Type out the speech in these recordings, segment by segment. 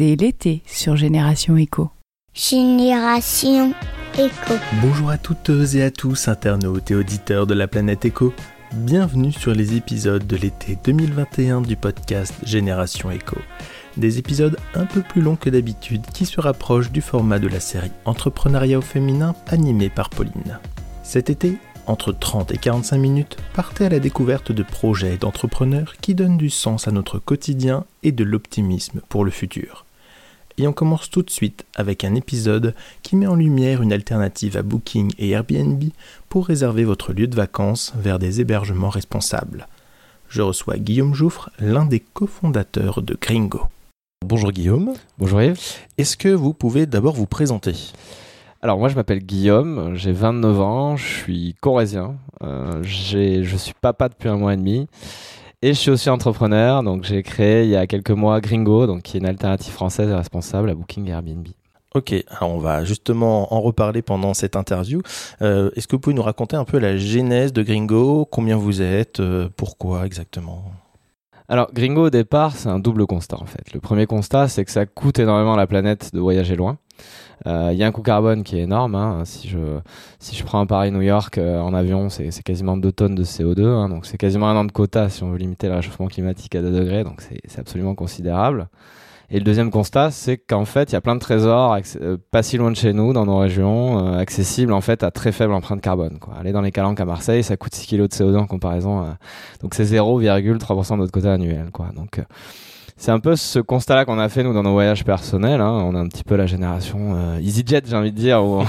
C'est l'été sur Génération Echo. Génération Echo. Bonjour à toutes et à tous, internautes et auditeurs de la planète Echo. Bienvenue sur les épisodes de l'été 2021 du podcast Génération Echo. Des épisodes un peu plus longs que d'habitude qui se rapprochent du format de la série Entrepreneuriat au féminin animée par Pauline. Cet été, entre 30 et 45 minutes, partez à la découverte de projets d'entrepreneurs qui donnent du sens à notre quotidien et de l'optimisme pour le futur. Et on commence tout de suite avec un épisode qui met en lumière une alternative à Booking et Airbnb pour réserver votre lieu de vacances vers des hébergements responsables. Je reçois Guillaume Jouffre, l'un des cofondateurs de Gringo. Bonjour Guillaume. Bonjour Yves. Est-ce que vous pouvez d'abord vous présenter? Alors moi je m'appelle Guillaume, j'ai 29 ans, je suis corésien, euh, je suis papa depuis un mois et demi et je suis aussi entrepreneur. Donc j'ai créé il y a quelques mois Gringo, donc qui est une alternative française et responsable à Booking et Airbnb. Ok, alors on va justement en reparler pendant cette interview. Euh, est-ce que vous pouvez nous raconter un peu la genèse de Gringo Combien vous êtes euh, Pourquoi exactement? Alors, Gringo, au départ, c'est un double constat, en fait. Le premier constat, c'est que ça coûte énormément à la planète de voyager loin. Il euh, y a un coût carbone qui est énorme. Hein. Si, je, si je prends un Paris-New York euh, en avion, c'est quasiment 2 tonnes de CO2. Hein. donc c'est quasiment un an de quota si on veut limiter le réchauffement climatique à 2 degrés. Donc c'est absolument considérable. Et le deuxième constat, c'est qu'en fait, il y a plein de trésors euh, pas si loin de chez nous, dans nos régions, accessibles en fait à très faible empreinte carbone. Quoi. Aller dans les calanques à Marseille, ça coûte 6 kg de CO2 en comparaison. À... Donc c'est 0,3% de notre quota annuel. Quoi. Donc c'est un peu ce constat-là qu'on a fait nous dans nos voyages personnels. Hein. On a un petit peu la génération euh, EasyJet, j'ai envie de dire, où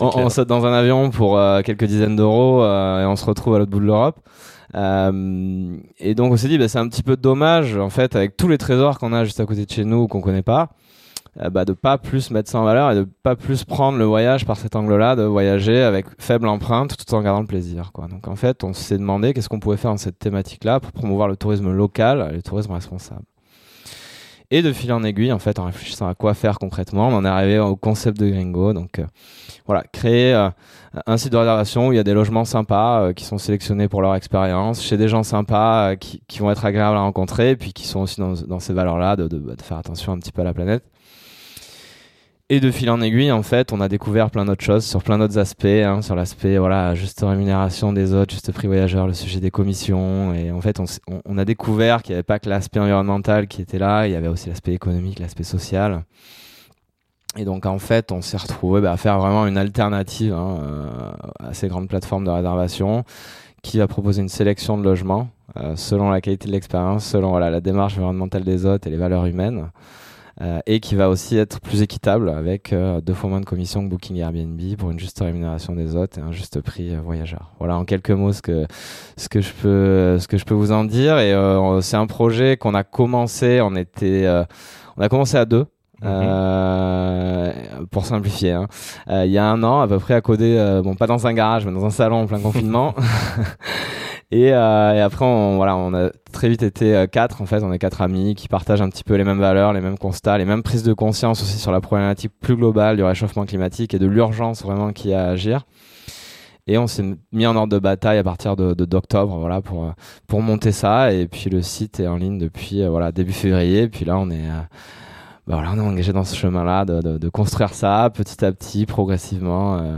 on, saute dans un avion pour euh, quelques dizaines d'euros euh, et on se retrouve à l'autre bout de l'Europe. et donc on s'est dit, bah, c'est un petit peu dommage, en fait, avec tous les trésors qu'on a juste à côté de chez nous qu'on connaît pas, bah, de pas plus mettre ça en valeur et de pas plus prendre le voyage par cet angle-là, de voyager avec faible empreinte tout en gardant le plaisir. Quoi. Donc en fait, on s'est demandé qu'est-ce qu'on pouvait faire dans cette thématique-là pour promouvoir le tourisme local et le tourisme responsable. Et de fil en aiguille, en fait, en réfléchissant à quoi faire concrètement, on en est arrivé au concept de Gringo. Donc, euh, voilà, créer euh, un site de réservation où il y a des logements sympas euh, qui sont sélectionnés pour leur expérience, chez des gens sympas qui, vont être agréables à rencontrer, et puis qui sont aussi dans, ces valeurs-là de, de, faire attention un petit peu à la planète. Et de fil en aiguille, en fait, on a découvert plein d'autres choses sur plein d'autres aspects, hein, sur l'aspect voilà juste rémunération des autres, juste prix voyageur, le sujet des commissions. Et en fait, on, a découvert qu'il n'y avait pas que l'aspect environnemental qui était là, il y avait aussi l'aspect économique, l'aspect social. Et donc en fait, on s'est retrouvé bah, à faire vraiment une alternative hein, euh, à ces grandes plateformes de réservation qui va proposer une sélection de logements euh, selon la qualité de l'expérience, selon voilà, la démarche environnementale des hôtes et les valeurs humaines. Euh, et qui va aussi être plus équitable avec euh, deux fois moins de commissions que Booking et Airbnb pour une juste rémunération des hôtes et un juste prix euh, voyageur. Voilà en quelques mots ce que ce que je peux ce que je peux vous en dire et c'est un projet qu'on a commencé on était on a commencé à deux euh, pour simplifier, hein. il y a un an à peu près à coder, bon pas dans un garage mais dans un salon en plein confinement. Et, euh, et, après, on, a très vite été euh, quatre. En fait, on est quatre amis qui partagent un petit peu les mêmes valeurs, les mêmes constats, les mêmes prises de conscience aussi sur la problématique plus globale du réchauffement climatique et de l'urgence vraiment qui a à agir. Et on s'est mis en ordre de bataille à partir de d'octobre, voilà, pour pour monter ça. Et puis le site est en ligne depuis euh, voilà début février. Et puis là, on est bah voilà, on est engagé dans ce chemin-là de, construire ça petit à petit, progressivement. Euh,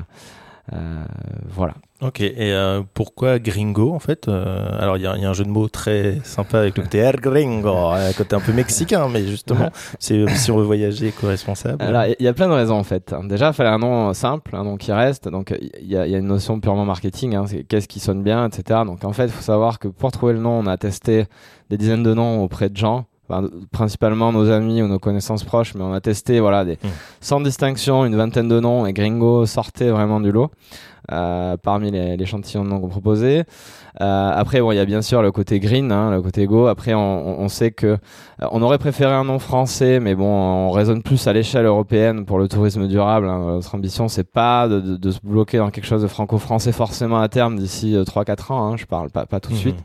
euh, voilà. Ok, et euh, pourquoi gringo en fait euh, Alors il y, a un jeu de mots très sympa avec le côté air gringo, un côté un peu mexicain, mais justement, c'est si on veut voyager éco-responsable. Alors il y a plein de raisons en fait. Déjà, il fallait un nom simple, un nom qui reste. Donc il y a, y a, une notion purement marketing, hein, qu'est-ce qui sonne bien, etc. Donc en fait, il faut savoir que pour trouver le nom, on a testé des dizaines de noms auprès de gens principalement nos amis ou nos connaissances proches, mais on a testé voilà des mmh. sans distinction une vingtaine de noms et Gringo sortait vraiment du lot euh, parmi les, l'échantillon de noms qu'on proposait. Euh, après bon il y a bien sûr le côté green, hein, le côté go. Après on, on sait que euh, on aurait préféré un nom français, mais bon on raisonne plus à l'échelle européenne pour le tourisme durable. Hein. Notre ambition c'est pas de, de, de, se bloquer dans quelque chose de franco-français forcément à terme d'ici 3-4 euh, ans. Hein, je parle pas pas tout de mmh. suite.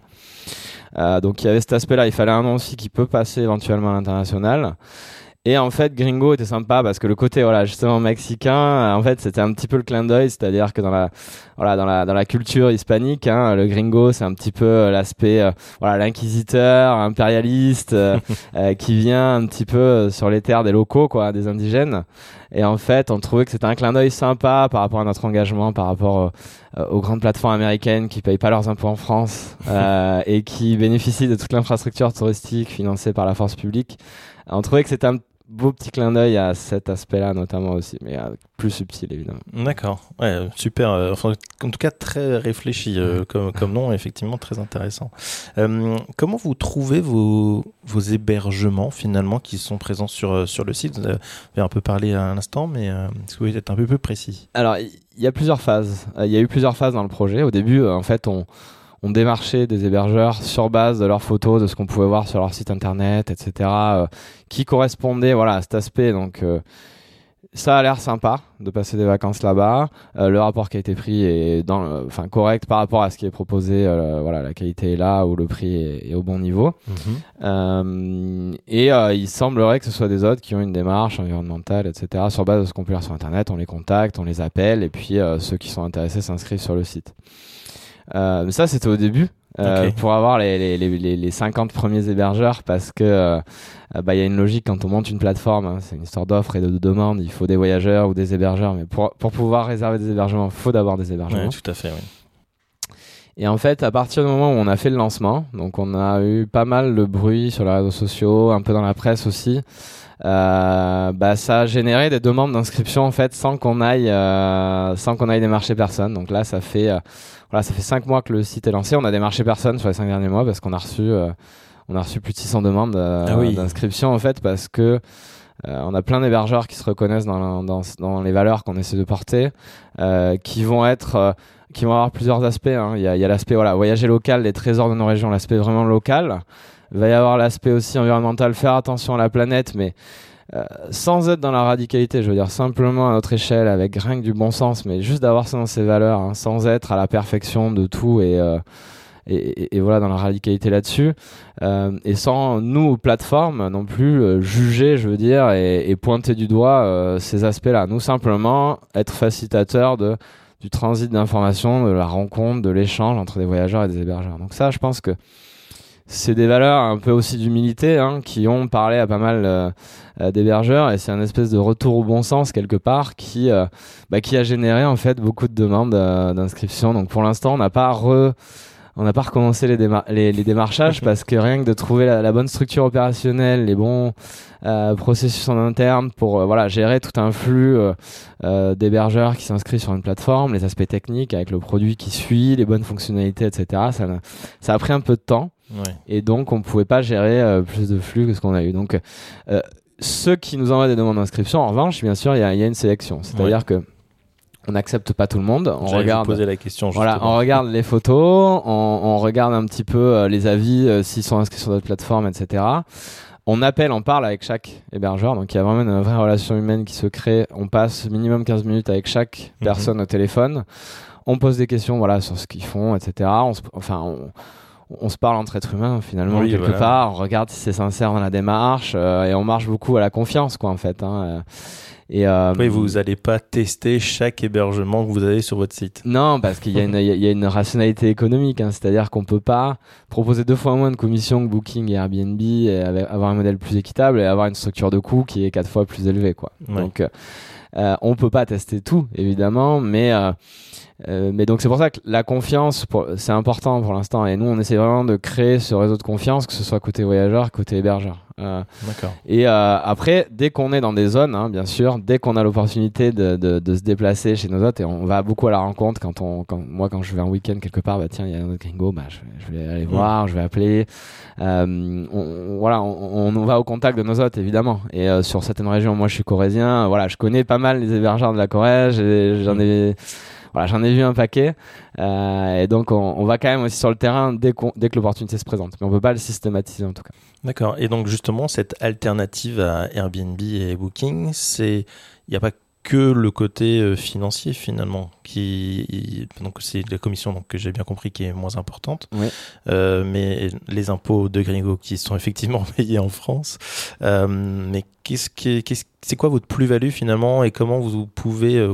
Euh, donc il y avait cet aspect-là, il fallait un nom aussi qui peut passer éventuellement à l'international. Et en fait, Gringo était sympa parce que le côté, voilà, justement mexicain, euh, en fait, c'était un petit peu le clin d'œil, c'est-à-dire que dans la, voilà, dans la, dans la culture hispanique, hein, le Gringo, c'est un petit peu euh, l'aspect, euh, voilà, l'inquisiteur, impérialiste, qui vient un petit peu sur les terres des locaux, quoi, des indigènes. Et en fait, on trouvait que c'était un clin d'œil sympa par rapport à notre engagement, par rapport aux grandes plateformes américaines qui payent pas leurs impôts en France et qui bénéficient de toute l'infrastructure touristique financée par la force publique. On trouvait que c'était un beau petit clin d'œil à cet aspect-là notamment aussi, mais euh, plus subtil évidemment. D'accord, ouais, super. Euh, enfin, en tout cas, très réfléchi euh, comme, comme nom, effectivement très intéressant. comment vous trouvez vos, vos hébergements finalement qui sont présents sur, sur le site? Vous avez un peu parlé à l'instant, mais est-ce que vous pouvez être un peu plus précis? Alors, il y, a plusieurs phases. Il y a eu plusieurs phases dans le projet. Au début, en fait, on on démarchait des hébergeurs sur base de leurs photos, de ce qu'on pouvait voir sur leur site internet, etc., euh, qui correspondaient voilà, à cet aspect. Donc, euh, ça a l'air sympa de passer des vacances là-bas. Euh, le rapport qui a été pris est dans, enfin, correct par rapport à ce qui est proposé. voilà, la qualité est là ou le prix est, au bon niveau. Mhm. et il semblerait que ce soit des autres qui ont une démarche environnementale, etc. Sur base de ce qu'on peut lire sur Internet, on les contacte, on les appelle, et puis ceux qui sont intéressés s'inscrivent sur le site. Euh, mais ça, c'était au début. Euh, pour avoir les, les, les, les, 50 premiers hébergeurs parce que euh, bah, il y a une logique quand on monte une plateforme, hein, c'est une histoire d'offre et de, demande, il faut des voyageurs ou des hébergeurs, mais pour, pour pouvoir réserver des hébergements, il faut d'abord des hébergements. tout à fait, oui. Et en fait, à partir du moment où on a fait le lancement, donc on a eu pas mal de bruit sur les réseaux sociaux, un peu dans la presse aussi, euh, bah, ça a généré des demandes d'inscription en fait sans qu'on aille, euh, sans qu'on aille démarcher personne. Donc là, ça fait voilà, ça fait cinq mois que le site est lancé. On a démarché personne sur les cinq derniers mois parce qu'on a reçu, euh, on a reçu plus de 600 demandes euh, ah d'inscription en fait parce que euh, on a plein d'hébergeurs qui se reconnaissent dans, dans, dans les valeurs qu'on essaie de porter, qui vont être, qui vont avoir plusieurs aspects. Hein. Il y a, y a l'aspect voilà, voyager local, les trésors de nos régions, l'aspect vraiment local. Il va y avoir l'aspect aussi environnemental, faire attention à la planète, mais euh, sans être dans la radicalité, je veux dire simplement à notre échelle, avec rien que du bon sens, mais juste d'avoir ça dans ses valeurs, hein, sans être à la perfection de tout et, euh, et, et, voilà dans la radicalité là-dessus, euh, et sans nous plateformes non plus juger, je veux dire, et, pointer du doigt ces aspects-là. Nous simplement être facilitateurs de du transit d'informations, de la rencontre, de l'échange entre des voyageurs et des hébergeurs. Donc ça, je pense que c'est des valeurs un peu aussi d'humilité hein, qui ont parlé à pas mal euh, euh, d'hébergeurs et c'est un espèce de retour au bon sens quelque part qui euh, bah, qui a généré en fait beaucoup de demandes d'inscription donc pour l'instant on n'a pas re on n'a pas recommencé les, les, démarchages parce que rien que de trouver la, bonne structure opérationnelle, les bons processus en interne pour voilà gérer tout un flux d'hébergeurs qui s'inscrivent sur une plateforme, les aspects techniques avec le produit qui suit, les bonnes fonctionnalités, etc. Ça, ça a pris un peu de temps. Et donc, on ne pouvait pas gérer euh, plus de flux que ce qu'on a eu. Donc, euh, ceux qui nous envoient des demandes d'inscription, en revanche, bien sûr, il y, a une sélection. C'est-à-dire que on n'accepte pas tout le monde. On regarde. Poser la question. Voilà, on regarde les photos, on, regarde un petit peu euh, les avis s'ils sont inscrits sur notre plateforme, etc. On appelle, on parle avec chaque hébergeur, donc il y a vraiment une vraie relation humaine qui se crée. On passe minimum 15 minutes avec chaque mhm. personne au téléphone. On pose des questions, voilà, sur ce qu'ils font, etc. On enfin, on, on se parle entre êtres humains finalement quelque part. On regarde si c'est sincère dans la démarche euh, et on marche beaucoup à la confiance quoi en fait. Hein, euh. Et euh, oui, vous n'allez pas tester chaque hébergement que vous avez sur votre site. Non, parce qu'il y, y, a une rationalité économique, hein, c'est-à-dire qu'on peut pas proposer deux fois moins de commissions que Booking et Airbnb, et avoir un modèle plus équitable et avoir une structure de coût qui est quatre fois plus élevée, quoi. Donc, euh, on peut pas tester tout, évidemment, mais euh, mais donc c'est pour ça que la confiance, c'est important pour l'instant. Et nous, on essaie vraiment de créer ce réseau de confiance, que ce soit côté voyageur, côté hébergeur. Euh, D'accord. Et euh, après, dès qu'on est dans des zones, hein, bien sûr, dès qu'on a l'opportunité de, de, de, se déplacer chez nos hôtes, et on va beaucoup à la rencontre quand on, quand, moi, quand je vais un week-end quelque part, bah tiens, il y a un autre gringo, bah je, vais aller voir, je vais appeler. Euh, on, voilà, on, on, va au contact de nos hôtes, évidemment. Et euh, sur certaines régions, moi, je suis corésien. Voilà, je connais pas mal les hébergeurs de la Corée. J'en ai voilà, j'en ai vu un paquet. Euh, et donc, on, va quand même aussi sur le terrain dès, dès que l'opportunité se présente. Mais on peut pas le systématiser en tout cas. D'accord. Et donc, justement, cette alternative à Airbnb et Booking, c'est. Il n'y a pas que le côté euh, financier finalement qui donc c'est la commission donc que j'ai bien compris qui est moins importante Oui. Euh, mais les impôts de Gringo qui sont effectivement payés en France Euh, mais qu'est-ce qui c'est quoi votre plus-value finalement et comment vous pouvez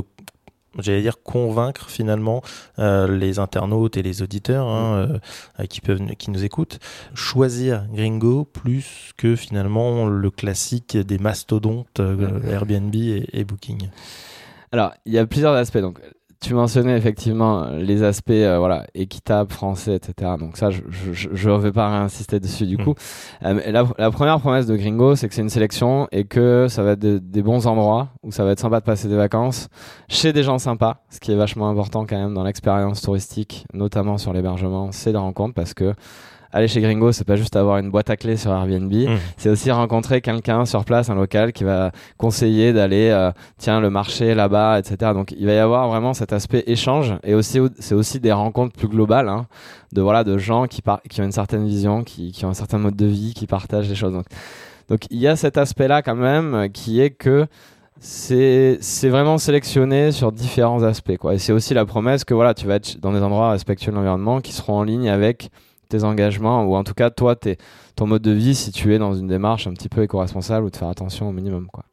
j'allais dire convaincre finalement euh, les internautes et les auditeurs hein, euh, qui peuvent qui nous écoutent choisir Gringo plus que finalement le classique des mastodontes euh, Airbnb et, et Booking Alors, il y a plusieurs aspects. Donc, tu mentionnais effectivement les aspects euh, voilà équitables, français, etc. Donc ça, je je, je vais pas réinsister dessus du Mm. coup. Euh, la, la première promesse de Gringo, c'est que c'est une sélection et que ça va être de- des bons endroits où ça va être sympa de passer des vacances chez des gens sympas, ce qui est vachement important quand même dans l'expérience touristique, notamment sur l'hébergement, c'est des rencontres parce que aller chez Gringo, c'est pas juste avoir une boîte à clés sur Airbnb, Mm. c'est aussi rencontrer quelqu'un sur place, un local qui va conseiller d'aller, euh, tiens, le marché là-bas, etc. Donc il va y avoir vraiment cet aspect échange et aussi c'est aussi des rencontres plus globales, hein, de voilà, de gens qui qui ont une certaine vision, qui, qui ont un certain mode de vie, qui partagent des choses. Donc donc il y a cet aspect-là quand même qui est que c'est c'est vraiment sélectionné sur différents aspects quoi et c'est aussi la promesse que voilà tu vas être dans des endroits respectueux de l'environnement qui seront en ligne avec tes engagements ou en tout cas toi t'es ton mode de vie si tu es dans une démarche un petit peu éco-responsable ou de faire attention au minimum quoi.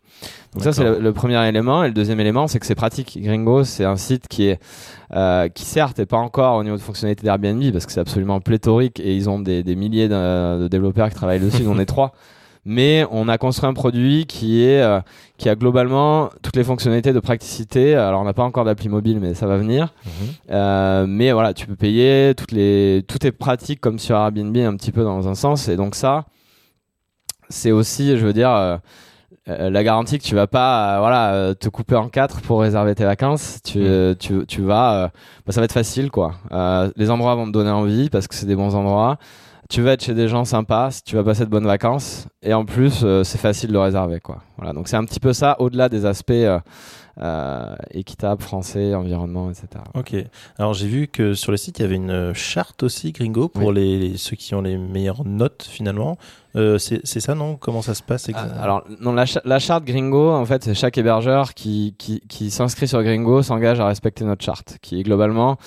Donc ça c'est le, premier élément. Et le deuxième élément c'est que c'est pratique. Gringo c'est un site qui est euh, qui certes est pas encore au niveau de fonctionnalité d'Airbnb parce que c'est absolument pléthorique et ils ont des, des milliers de, de développeurs qui travaillent dessus, on est trois. Mais on a construit un produit qui est euh, qui a globalement toutes les fonctionnalités de praticité. Alors on n'a pas encore d'appli mobile, mais ça va venir. Mhm. Euh, mais voilà, tu peux payer toutes les tout est pratique comme sur Airbnb un petit peu dans un sens. Et donc ça, c'est aussi, je veux dire. euh, euh, la garantie que tu vas pas euh, voilà euh, te couper en quatre pour réserver tes vacances tu tu, tu vas bah, ça va être facile quoi les endroits vont te donner envie parce que c'est des bons endroits tu vas être chez des gens sympas tu vas passer de bonnes vacances et en plus euh, c'est facile de réserver quoi. Voilà donc c'est un petit peu ça au-delà des aspects euh, euh, équitable français environnement etc Ok. Alors j'ai vu que sur le site il y avait une euh, charte aussi Gringo pour les, les- ceux qui ont les meilleures notes finalement. Euh, c'est c'est ça non? Comment ça se passe exactement Ah, alors non la, cha- la charte Gringo en fait c'est chaque hébergeur qui qui, qui s'inscrit sur Gringo s'engage à respecter notre charte qui est globalement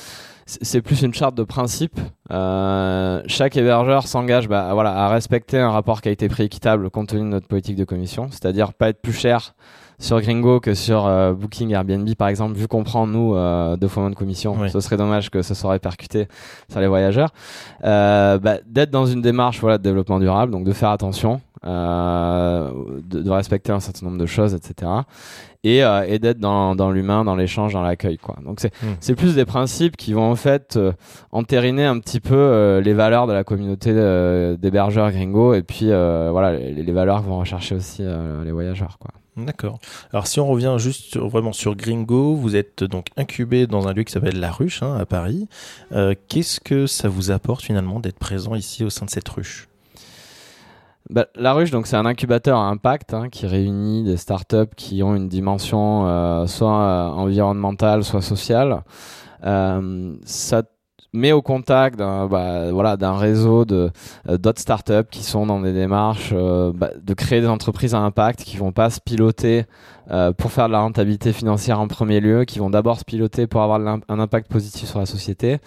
c'est c'est plus une charte de principe. Euh, chaque hébergeur s'engage bah, voilà, à respecter un rapport qualité-prix équitable compte tenu de notre politique de commission, c'est-à-dire pas être plus cher sur Gringo que sur euh, Booking Airbnb par exemple, vu qu'on prend nous euh, deux fois moins de commission, Oui. ce serait dommage que ce soit répercuté sur les voyageurs. Euh, bah, d'être dans une démarche voilà, de développement durable, donc de faire attention, euh, de, de respecter un certain nombre de choses, etc. Et, euh, et d'être dans, dans l'humain, dans l'échange, dans l'accueil. quoi. Donc c'est Mm. c'est plus des principes qui vont en fait euh, entériner un petit peu euh, les valeurs de la communauté euh, d'hébergeurs gringo et puis euh, voilà les, les valeurs que vont rechercher aussi euh, les voyageurs. Quoi. D'accord. Alors si on revient juste sur- vraiment sur Gringo, vous êtes donc incubé dans un lieu qui s'appelle La Ruche hein, à Paris. Euh, Qu'est-ce que ça vous apporte finalement d'être présent ici au sein de cette ruche? Bah, la ruche, donc c'est un incubateur à impact hein, qui réunit des startups qui ont une dimension euh, soit environnementale, soit sociale. Euh, ça met au contact d'un bah, voilà réseau euh, d'autres startups qui sont dans des démarches euh, bah, de créer des entreprises à impact qui vont pas se piloter euh, pour faire de la rentabilité financière en premier lieu, qui vont d'abord se piloter pour avoir un impact positif sur la société.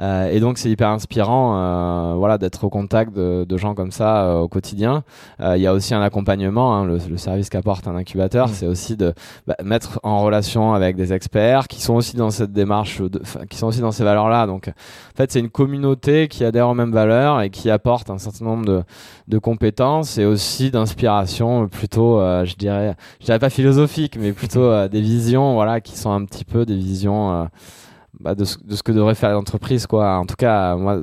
Euh, et donc c'est hyper inspirant, euh, voilà, d'être au contact de, de gens comme ça euh, au quotidien. Euh, Il y a aussi un accompagnement, hein, le, le service qu'apporte un incubateur, Mm. c'est aussi de bah, mettre en relation avec des experts qui sont aussi dans cette démarche, de, qui sont aussi dans ces valeurs-là. Donc en fait c'est une communauté qui adhère aux mêmes valeurs et qui apporte un certain nombre de, de compétences et aussi d'inspiration, plutôt, euh, je dirais, je dirais pas philosophique, mais plutôt euh, des visions, voilà, qui sont un petit peu des visions. Bah, de, ce, de ce que devrait faire l'entreprise quoi en tout cas moi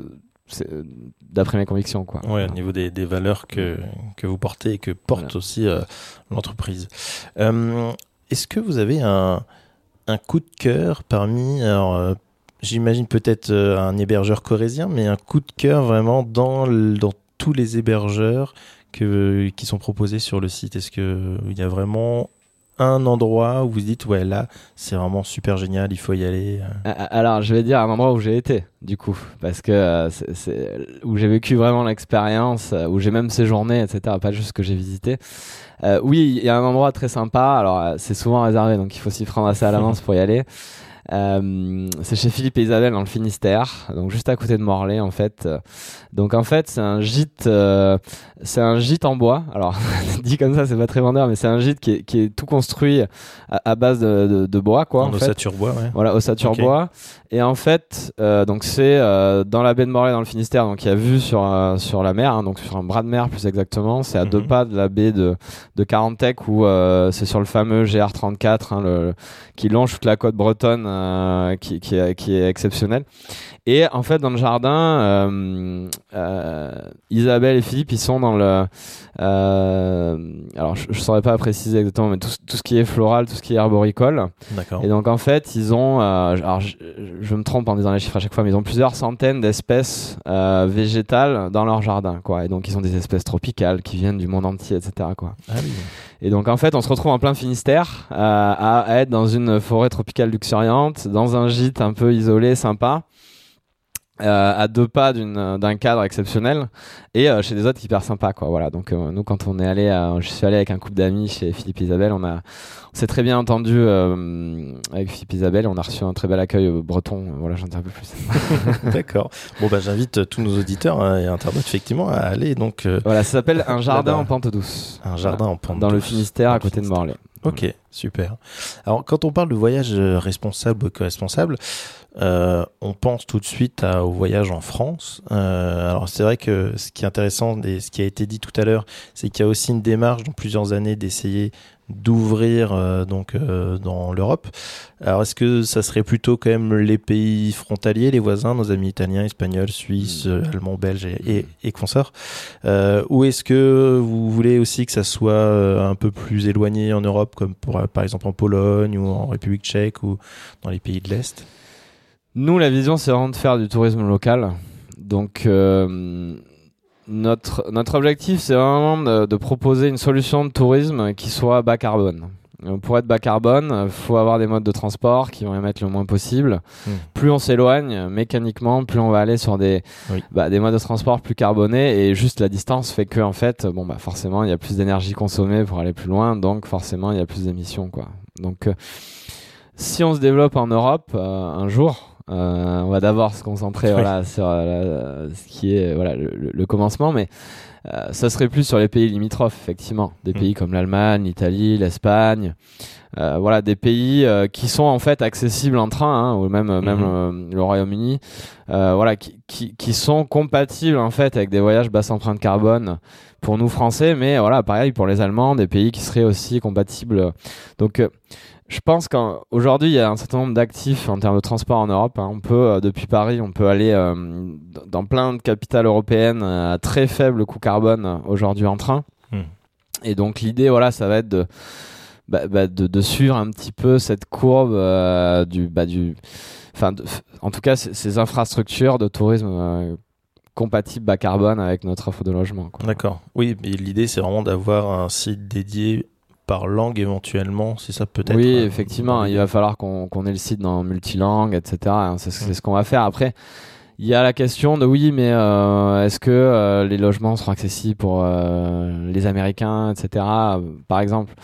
d'après mes convictions quoi Ouais, au niveau des, des valeurs que, que vous portez et que porte Voilà. aussi euh, l'entreprise. Est-ce que vous avez un, un coup de cœur parmi, alors, euh, j'imagine peut-être euh, un hébergeur corésien, mais un coup de cœur vraiment dans, dans tous les hébergeurs que, qui sont proposés sur le site? Est-ce qu'il y a vraiment un endroit où vous dites ouais là c'est vraiment super génial, il faut y aller. euh Alors je vais dire un endroit où j'ai été du coup parce que euh, c'est où j'ai vécu vraiment l'expérience, où j'ai même séjourné etc. Pas juste ce que j'ai visité. Euh, oui, il y a un endroit très sympa. Alors c'est souvent réservé donc il faut s'y prendre assez à l'avance pour y aller. Euh, c'est chez Philippe et Isabelle dans le Finistère, donc juste à côté de Morlaix en fait. Donc en fait c'est un gîte, euh, c'est un gîte en bois. Alors dit comme ça c'est pas très vendeur, mais c'est un gîte qui est, qui est, tout construit à, à base de, de, de, bois quoi. En, en ossature bois, ouais. Voilà ossature okay. bois. Et en fait euh, donc c'est euh, dans la baie de Morlaix dans le Finistère, donc il y a vue sur euh, sur la mer, hein, donc sur un bras de mer plus exactement. C'est à mm -hmm. deux pas de la baie de de Carantec où euh, c'est sur le fameux GR34 hein, le, qui longe toute la côte bretonne est, qui est exceptionnel. Et en fait, dans le jardin, euh, euh, Isabelle et Philippe, ils sont dans le. alors, je, je saurais pas préciser exactement, mais tout, tout, ce qui est floral, tout ce qui est arboricole. D'accord. Et donc, en fait, ils ont. alors, je, je, me trompe en disant les chiffres à chaque fois, mais ils ont plusieurs centaines d'espèces végétales dans leur jardin, quoi. Et donc, ils ont des espèces tropicales qui viennent du monde entier, etc., quoi. Ah oui. Et donc en fait, on se retrouve en plein Finistère euh, à, à, être dans une forêt tropicale luxuriante, dans un gîte un peu isolé, sympa. Euh, à deux pas d'un cadre exceptionnel. Et euh, chez des autres hyper sympas quoi. Voilà. Donc euh, nous quand on est allé je suis allé avec un couple d'amis chez Philippe et Isabelle on a on s'est très bien entendu euh, avec Philippe et Isabelle. On a reçu un très bel accueil breton. Voilà j'en dis un peu plus. D'accord. Bon bah j'invite tous nos auditeurs hein, et internautes effectivement à aller donc voilà ça s'appelle un jardin en pente douce. Un jardin voilà, en pente dans douce. Le Finistère à côté de Morlaix ok super alors quand on parle de voyage responsable ou co-responsable euh, on pense tout de suite à, au voyage en France. Euh, alors c'est vrai que ce qui est intéressant et ce qui a été dit tout à l'heure, c'est qu'il y a aussi une démarche dans plusieurs années d'essayer d'ouvrir euh, donc euh, dans l'Europe. Alors est-ce que ça serait plutôt quand même les pays frontaliers, les voisins, nos amis italiens, espagnols, suisses, mmh. allemands, belges et, et, et consorts, euh, ou est-ce que vous voulez aussi que ça soit un peu plus éloigné en Europe, comme pour, par exemple en Pologne ou en République Tchèque ou dans les pays de l'Est? Nous, la vision, c'est vraiment de faire du tourisme local. Donc, notre, notre objectif, c'est vraiment de, de, proposer une solution de tourisme qui soit bas carbone. Pour être bas carbone, il faut avoir des modes de transport qui vont émettre le moins possible. Mmh. Plus on s'éloigne mécaniquement, plus on va aller sur des, oui. bah, des modes de transport plus carbonés et juste la distance fait que en fait, bon bah forcément, il y a plus d'énergie consommée pour aller plus loin, donc forcément, il y a plus d'émissions quoi. Donc euh, si on se développe en Europe euh, un jour, euh, on va d'abord se concentrer oui. voilà, sur euh, ce qui est voilà, le, le commencement, mais euh, ça serait plus sur les pays limitrophes, effectivement. Des mmh. pays comme l'Allemagne, l'Italie, l'Espagne. Euh, voilà, des pays qui sont en fait accessibles en train, hein, ou même, même le Royaume-Uni. voilà, qui, qui, qui, sont compatibles en fait avec des voyages basse empreinte carbone pour nous Français, mais voilà, pareil pour les Allemands, des pays qui seraient aussi compatibles. Donc je pense qu'aujourd'hui, il y a un certain nombre d'actifs en termes de transport en Europe. Hein. On peut, euh, depuis Paris, on peut aller euh, dans plein de capitales européennes à très faible coût carbone aujourd'hui en train. Mmh. Et donc l'idée, voilà, ça va être de, bah, bah, de, de, suivre un petit peu cette courbe euh, du, bah, du, enfin, en tout cas, ces infrastructures de tourisme euh, compatibles bas carbone avec notre offre de logement. D'accord. Oui, mais l'idée, c'est vraiment d'avoir un site dédié par langue éventuellement, si ça peut être. Oui, euh, effectivement, il va falloir qu'on qu ait le site dans multilangue, etc. C'est mmh. ce qu'on va faire. Après, il y a la question de oui, mais euh, est-ce que euh, les logements seront accessibles pour les Américains, etc. Par exemple,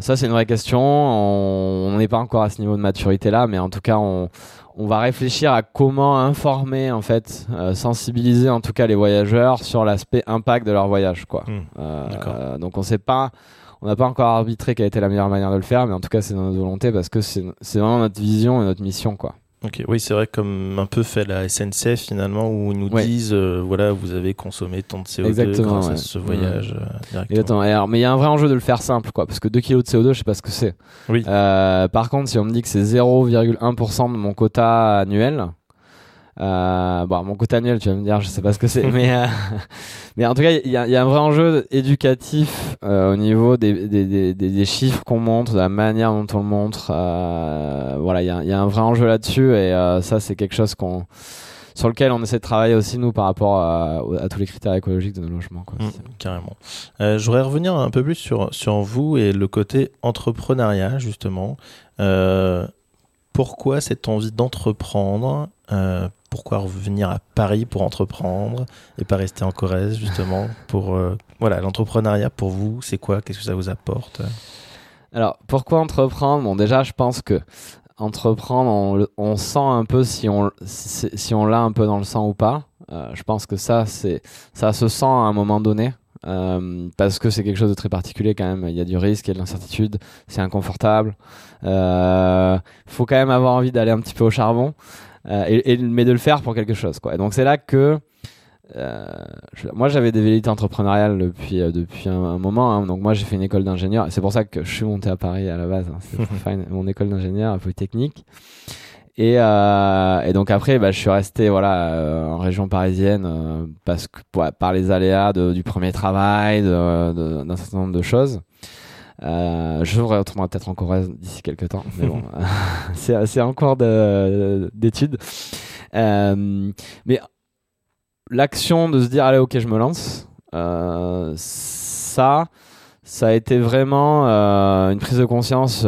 ça c'est une vraie question. On n'est pas encore à ce niveau de maturité là, mais en tout cas, on, on va réfléchir à comment informer en fait, euh, sensibiliser en tout cas les voyageurs sur l'aspect impact de leur voyage, quoi. Mmh. donc on sait pas on n'a pas encore arbitré quelle était la meilleure manière de le faire, mais en tout cas, c'est dans notre volonté parce que c'est vraiment notre vision et notre mission, quoi. Ok, oui, c'est vrai comme un peu fait la SNCF finalement où ils nous ouais. disent euh, voilà vous avez consommé tant de CO2 Exactement, grâce ouais. à ce voyage euh, Exactement. Et alors, mais il y a un vrai enjeu de le faire simple quoi parce que 2 kg de CO2 je sais pas ce que c'est. Oui. Euh, par contre si on me dit que c'est 0,1% de mon quota annuel, euh, bon, mon quota annuel, tu vas me dire, je sais pas ce que c'est, mais euh, mais en tout cas, il y a, y a, un vrai enjeu éducatif euh, au niveau des, des, des, des chiffres qu'on montre, de la manière dont on le montre. Euh, voilà, il y a, y a, un vrai enjeu là-dessus, et ça, c'est quelque chose qu'on sur lequel on essaie de travailler aussi nous par rapport à, à tous les critères écologiques de nos logements. Quoi. Mmh, carrément. Euh, je voudrais revenir un peu plus sur, sur vous et le côté entrepreneuriat, justement. Euh, pourquoi cette envie d'entreprendre euh, Pourquoi revenir à Paris pour entreprendre et pas rester en Corrèze, justement pour, euh, Voilà, l'entrepreneuriat pour vous, c'est quoi? Qu'est-ce que ça vous apporte? Alors, pourquoi entreprendre? Bon, déjà, je pense que entreprendre, on, on sent un peu si on, si, si on l'a un peu dans le sang ou pas. Euh, je pense que ça, c'est, ça se sent à un moment donné. Euh, parce que c'est quelque chose de très particulier quand même. Il y a du risque, il y a de l'incertitude, c'est inconfortable. Il euh, faut quand même avoir envie d'aller un petit peu au charbon, et, et, mais de le faire pour quelque chose. Quoi. Et donc c'est là que euh, je, moi j'avais des velléités entrepreneuriales depuis euh, depuis un, un moment. Hein. Donc moi j'ai fait une école d'ingénieur. C'est pour ça que je suis monté à Paris à la base. Hein. C'est mon école d'ingénieur à Polytechnique. Et, euh, et, donc après, bah, je suis resté voilà euh, en région parisienne euh, parce que ouais, par les aléas de, du premier travail, d'un certain nombre de choses. Euh, je retournerai peut-être en Corrèze d'ici quelques temps, mais bon, c'est en cours d'études. mais l'action de se dire allez ok je me lance, ça, ça a été vraiment une prise de conscience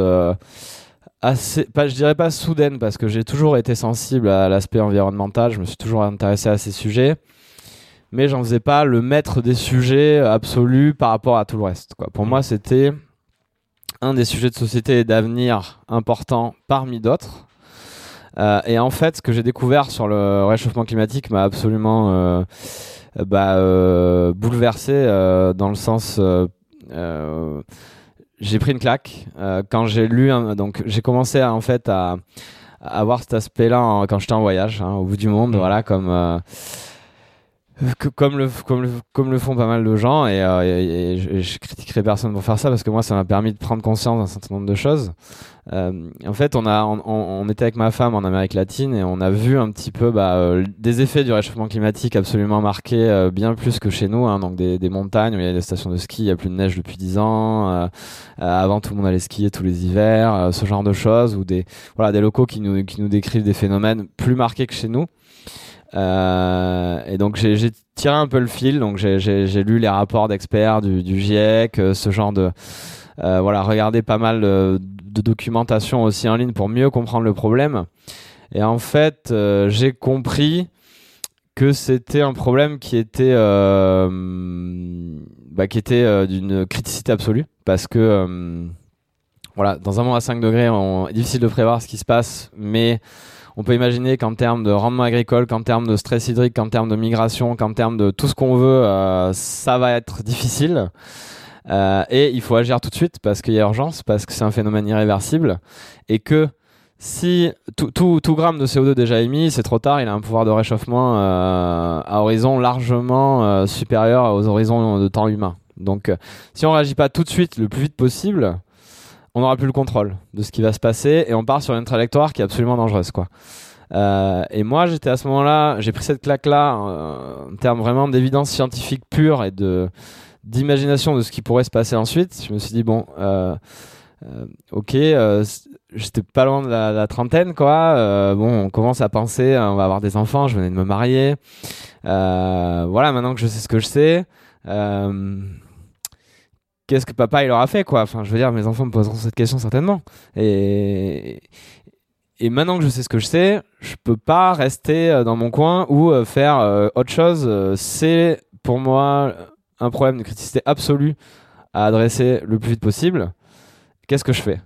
assez, pas, je dirais pas soudaine parce que j'ai toujours été sensible à l'aspect environnemental, je me suis toujours intéressé à ces sujets, mais j'en faisais pas le maître des sujets absolus par rapport à tout le reste. Quoi. Pour moi, c'était un des sujets de société d'avenir important parmi d'autres. Euh, et en fait, ce que j'ai découvert sur le réchauffement climatique m'a absolument euh, bah, euh, bouleversé euh, dans le sens euh, j'ai pris une claque euh, quand j'ai lu. Un, donc j'ai commencé à, en fait à, à avoir cet aspect-là quand j'étais en voyage hein, au bout du monde, mmh. voilà, comme euh, comme le, comme, le, comme le font pas mal de gens et, euh, et, je, je, critiquerai personne pour faire ça parce que moi ça m'a permis de prendre conscience d'un certain nombre de choses. Euh, en fait, on, a, on, on, était avec ma femme en Amérique latine et on a vu un petit peu bah, euh, des effets du réchauffement climatique absolument marqués euh, bien plus que chez nous. Hein, donc des, des, montagnes où il y a des stations de ski, il n'y a plus de neige depuis 10 ans. Euh, avant, tout le monde allait skier tous les hivers, ce genre de choses ou des, voilà, des locaux qui nous, qui nous décrivent des phénomènes plus marqués que chez nous. Euh, et donc j'ai tiré un peu le fil, donc j'ai lu les rapports d'experts du, du, GIEC, euh, ce genre de euh, voilà, regarder pas mal de, documentation aussi en ligne pour mieux comprendre le problème. Et en fait, euh, j'ai compris que c'était un problème qui était euh, bah, qui était d'une criticité absolue parce que voilà, dans un monde à 5 degrés, on, difficile de prévoir ce qui se passe, mais on peut imaginer qu'en termes de rendement agricole, qu'en termes de stress hydrique, qu'en termes de migration, qu'en termes de tout ce qu'on veut, euh, ça va être difficile. Euh, et il faut agir tout de suite parce qu'il y a urgence, parce que c'est un phénomène irréversible et que si tout, gramme de CO2 déjà émis, c'est trop tard, il a un pouvoir de réchauffement euh, à horizon largement euh, supérieur aux horizons de temps humain. Donc si on réagit pas tout de suite, le plus vite possible, on n'aura plus le contrôle de ce qui va se passer et on part sur une trajectoire qui est absolument dangereuse quoi. Et moi j'étais à ce moment-là, j'ai pris cette claque là euh, en termes vraiment d'évidence scientifique pure et de d'imagination de ce qui pourrait se passer ensuite. Je me suis dit bon, euh, euh ok, euh, j'étais pas loin de la, trentaine quoi. Bon, on commence à penser, on va avoir des enfants. Je venais de me marier. voilà, maintenant que je sais ce que je sais qu'est-ce que papa il aura fait quoi? Enfin, je veux dire, mes enfants me poseront cette question certainement. Et et maintenant que je sais ce que je sais, je peux pas rester dans mon coin ou faire autre chose. C'est pour moi un problème de criticité absolue à adresser le plus vite possible. Qu'est-ce que je fais?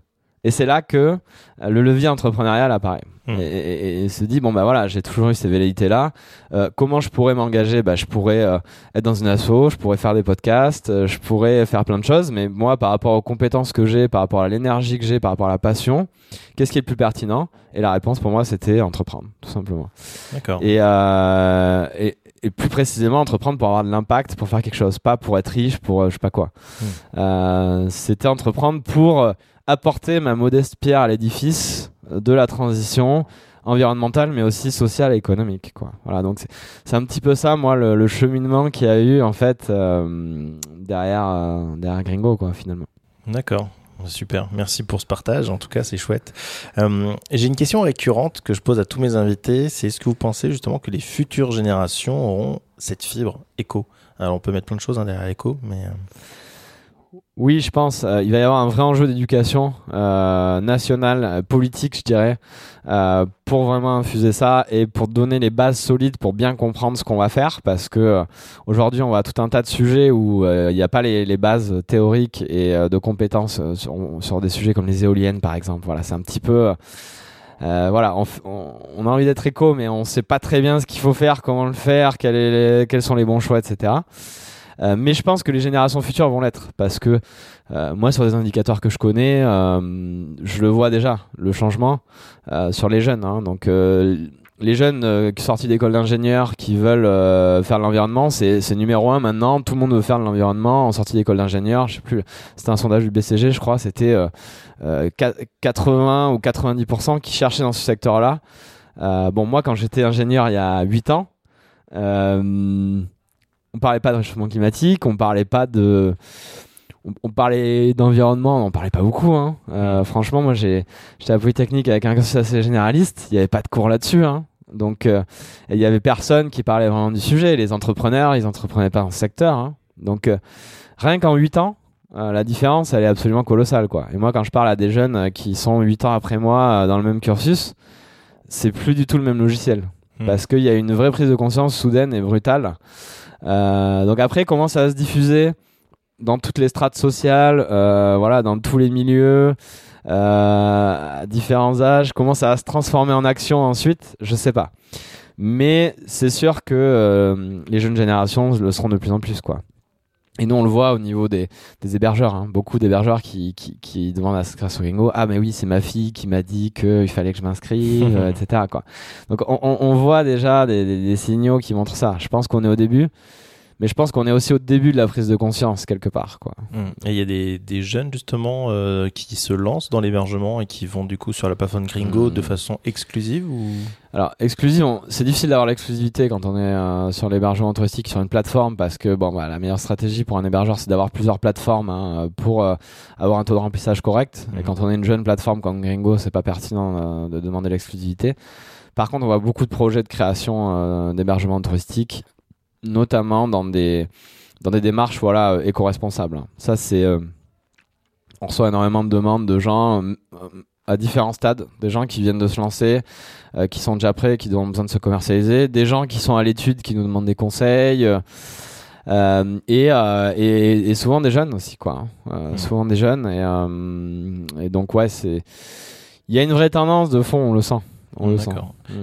Et c'est là que le levier entrepreneurial apparaît. Mmh. Et, et, et, se dit bon bah voilà j'ai toujours eu ces velléités là euh, comment je pourrais m'engager? Bah je pourrais euh, être dans une asso je pourrais faire des podcasts euh, je pourrais faire plein de choses. Mais moi par rapport aux compétences que j'ai par rapport à l'énergie que j'ai par rapport à la passion qu'est-ce qui est le plus pertinent? Et la réponse pour moi c'était entreprendre tout simplement. D'accord. Et, euh, et et plus précisément entreprendre pour avoir de l'impact pour faire quelque chose pas pour être riche pour je sais pas quoi. Mmh. c'était entreprendre pour apporter ma modeste pierre à l'édifice de la transition environnementale mais aussi sociale et économique quoi. Voilà donc c'est un petit peu ça moi le, le cheminement qu'il y a eu en fait euh, derrière euh, derrière Gringo quoi finalement. D'accord Super, merci pour ce partage. En tout cas, c'est chouette. Euh, J'ai une question récurrente que je pose à tous mes invités. C'est est-ce que vous pensez justement que les futures générations auront cette fibre éco? Alors, on peut mettre plein de choses hein, derrière éco, mais... Euh, oui, je pense. Euh, il va y avoir un vrai enjeu d'éducation euh, nationale, euh, politique, je dirais, euh, pour vraiment infuser ça et pour donner les bases solides pour bien comprendre ce qu'on va faire. Parce que aujourd'hui, on voit tout un tas de sujets où il n'y a pas les, les, bases théoriques et de compétences sur, sur, des sujets comme les éoliennes, par exemple. Voilà, c'est un petit peu. voilà, on, on, a envie d'être éco, mais on ne sait pas très bien ce qu'il faut faire, comment le faire, quels sont les bons choix, etc. Euh, mais je pense que les générations futures vont l'être parce que euh, moi, sur des indicateurs que je connais, euh, je le vois déjà, le changement euh, sur les jeunes. Hein. Donc, euh, les jeunes qui sortis d'école d'ingénieur qui veulent faire l'environnement, c'est numéro un maintenant. Tout le monde veut faire de l'environnement en sortie d'école d'ingénieur. Je sais plus, c'était un sondage du BCG, je crois. C'était 80 ou 90% qui cherchaient dans ce secteur-là. bon, moi, quand j'étais ingénieur il y a 8 ans, on parlait pas de réchauffement climatique, on parlait pas de on, parlait d'environnement, on parlait pas beaucoup. Hein. Euh, franchement, moi, j'ai, j'étais à Polytechnique avec un cursus assez généraliste. Il y avait pas de cours là-dessus. Hein. Donc, euh, il y avait personne qui parlait vraiment du sujet. Les entrepreneurs, ils entreprenaient pas dans ce secteur. Hein. Donc, euh, rien qu'en 8 ans, la différence, elle est absolument colossale. Quoi. Et moi, quand je parle à des jeunes qui sont 8 ans après moi dans le même cursus, c'est plus du tout le même logiciel. Hmm. Parce qu'il y a une vraie prise de conscience soudaine et brutale. Euh, donc après, comment ça va se diffuser dans toutes les strates sociales, euh, voilà, dans tous les milieux, euh, à différents âges, comment ça va se transformer en action ensuite, je sais pas. Mais c'est sûr que euh, les jeunes générations le seront de plus en plus, quoi. Et nous, on le voit au niveau des, des hébergeurs. Hein. Beaucoup d'hébergeurs qui, qui, qui, demandent à s'inscrire sur. Ah, mais oui, c'est ma fille qui m'a dit qu'il fallait que je m'inscrive, etc. Quoi. Donc, on, on, voit déjà des, des, des, signaux qui montrent ça. Je pense qu'on est au début mais je pense qu'on est aussi au début de la prise de conscience quelque part quoi. Mmh. Et il y a des, des jeunes justement euh, qui se lancent dans l'hébergement et qui vont du coup sur la plateforme Gringo mmh. de façon exclusive ou? Alors exclusive, c'est difficile d'avoir l'exclusivité quand on est euh, sur l'hébergement touristique sur une plateforme parce que bon bah, la meilleure stratégie pour un hébergeur c'est d'avoir plusieurs plateformes hein, pour euh, avoir un taux de remplissage correct. Mmh. Et quand on est une jeune plateforme comme Gringo, c'est pas pertinent euh, de demander l'exclusivité. Par contre, on voit beaucoup de projets de création euh, d'hébergement touristique notamment dans des, dans des démarches voilà, euh, éco-responsables. Ça, c'est. Euh, on reçoit énormément de demandes de gens euh, à différents stades, des gens qui viennent de se lancer, euh, qui sont déjà prêts, qui ont besoin de se commercialiser, des gens qui sont à l'étude, qui nous demandent des conseils, euh, et, euh, et, et, souvent des jeunes aussi, quoi. Hein. Mmh. Souvent des jeunes, et, et donc ouais, c'est, il y a une vraie tendance de fond, on le sent. On le sent.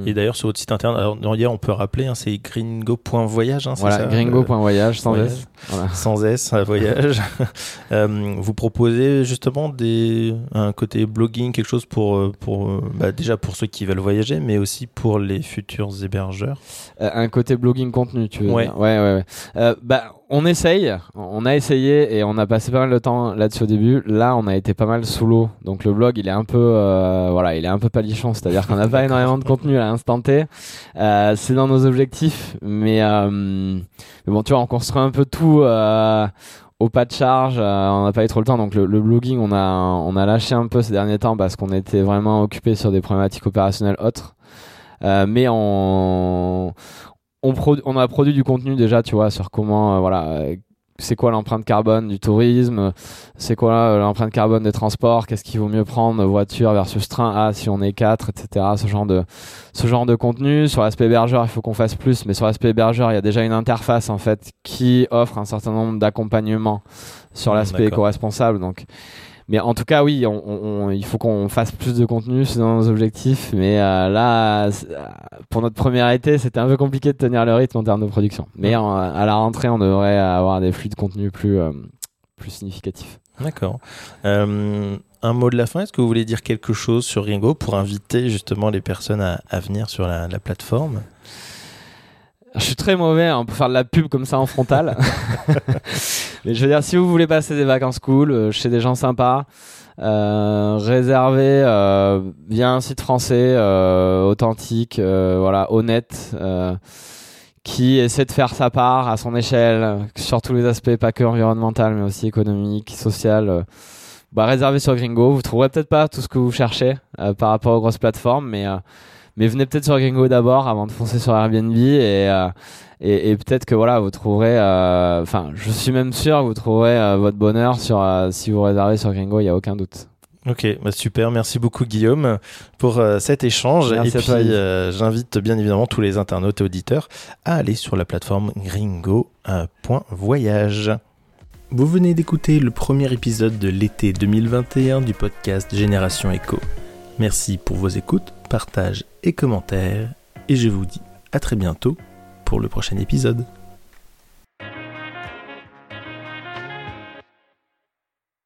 Et d'ailleurs, sur votre site internet, alors, hier, on peut rappeler, hein, c'est gringo.voyage. Hein, voilà, gringo.voyage, sans S. Voilà. Sans S, voyage. euh, vous proposez justement des, un côté blogging, quelque chose pour, euh, pour euh, bah, déjà pour ceux qui veulent voyager, mais aussi pour les futurs hébergeurs. Euh, un côté blogging contenu, tu veux ouais. dire Ouais, ouais, ouais. Euh, bah, on essaye, on a essayé et on a passé pas mal de temps là-dessus au début. Là, on a été pas mal sous l'eau, donc le blog, il est un peu, voilà, il est un peu palichon, c'est-à-dire qu'on n'a pas énormément de contenu à l'instant T. Euh, c'est dans nos objectifs, mais, euh, mais, bon, tu vois, on construit un peu tout euh, au pas de charge. on n'a pas eu trop le temps, donc le, blogging, on a, on a lâché un peu ces derniers temps parce qu'on était vraiment occupé sur des problématiques opérationnelles autres. mais on on, on, a produit du contenu déjà, tu vois, sur comment, voilà, c'est quoi l'empreinte carbone du tourisme, c'est quoi euh, l'empreinte carbone des transports, qu'est-ce qu'il vaut mieux prendre, voiture versus train, ah, si on est quatre, etc. Ce genre de, ce genre de contenu. Sur l'aspect hébergeur, il faut qu'on fasse plus, mais sur l'aspect hébergeur, il y a déjà une interface, en fait, qui offre un certain nombre d'accompagnements sur l'aspect éco-responsable. Donc, mais en tout cas, oui, on, on, il faut qu'on fasse plus de contenu, c'est dans nos objectifs. Mais euh, là, pour notre première été, c'était un peu compliqué de tenir le rythme en termes de production. Mais en, à la rentrée, on devrait avoir des flux de contenu plus, euh, plus significatifs. D'accord. Euh, un mot de la fin, est-ce que vous voulez dire quelque chose sur Ringo pour inviter justement les personnes à, à venir sur la, la plateforme? Je suis très mauvais hein, pour faire de la pub comme ça en frontal. Mais je veux dire, si vous voulez passer des vacances cool euh, chez des gens sympas, euh, réservez euh, via un site français euh, authentique, euh, voilà, honnête, euh, qui essaie de faire sa part à son échelle sur tous les aspects, pas que environnemental, mais aussi économique, social. bah, réservez sur Gringo. Vous trouverez peut-être pas tout ce que vous cherchez euh, par rapport aux grosses plateformes, mais euh, mais venez peut-être sur Gringo d'abord avant de foncer sur Airbnb et euh, et, et peut-être que voilà vous trouverez. Enfin, je suis même sûr que vous trouverez votre bonheur sur si vous réservez sur Gringo. Il y a aucun doute. Ok, bah super, merci beaucoup Guillaume pour cet échange. Merci et puis j'invite bien évidemment tous les internautes et auditeurs à aller sur la plateforme gringo.voyage. Vous venez d'écouter le premier épisode de l'été 2021 du podcast Génération Echo. Merci pour vos écoutes, partages et commentaires, et je vous dis à très bientôt pour le prochain épisode.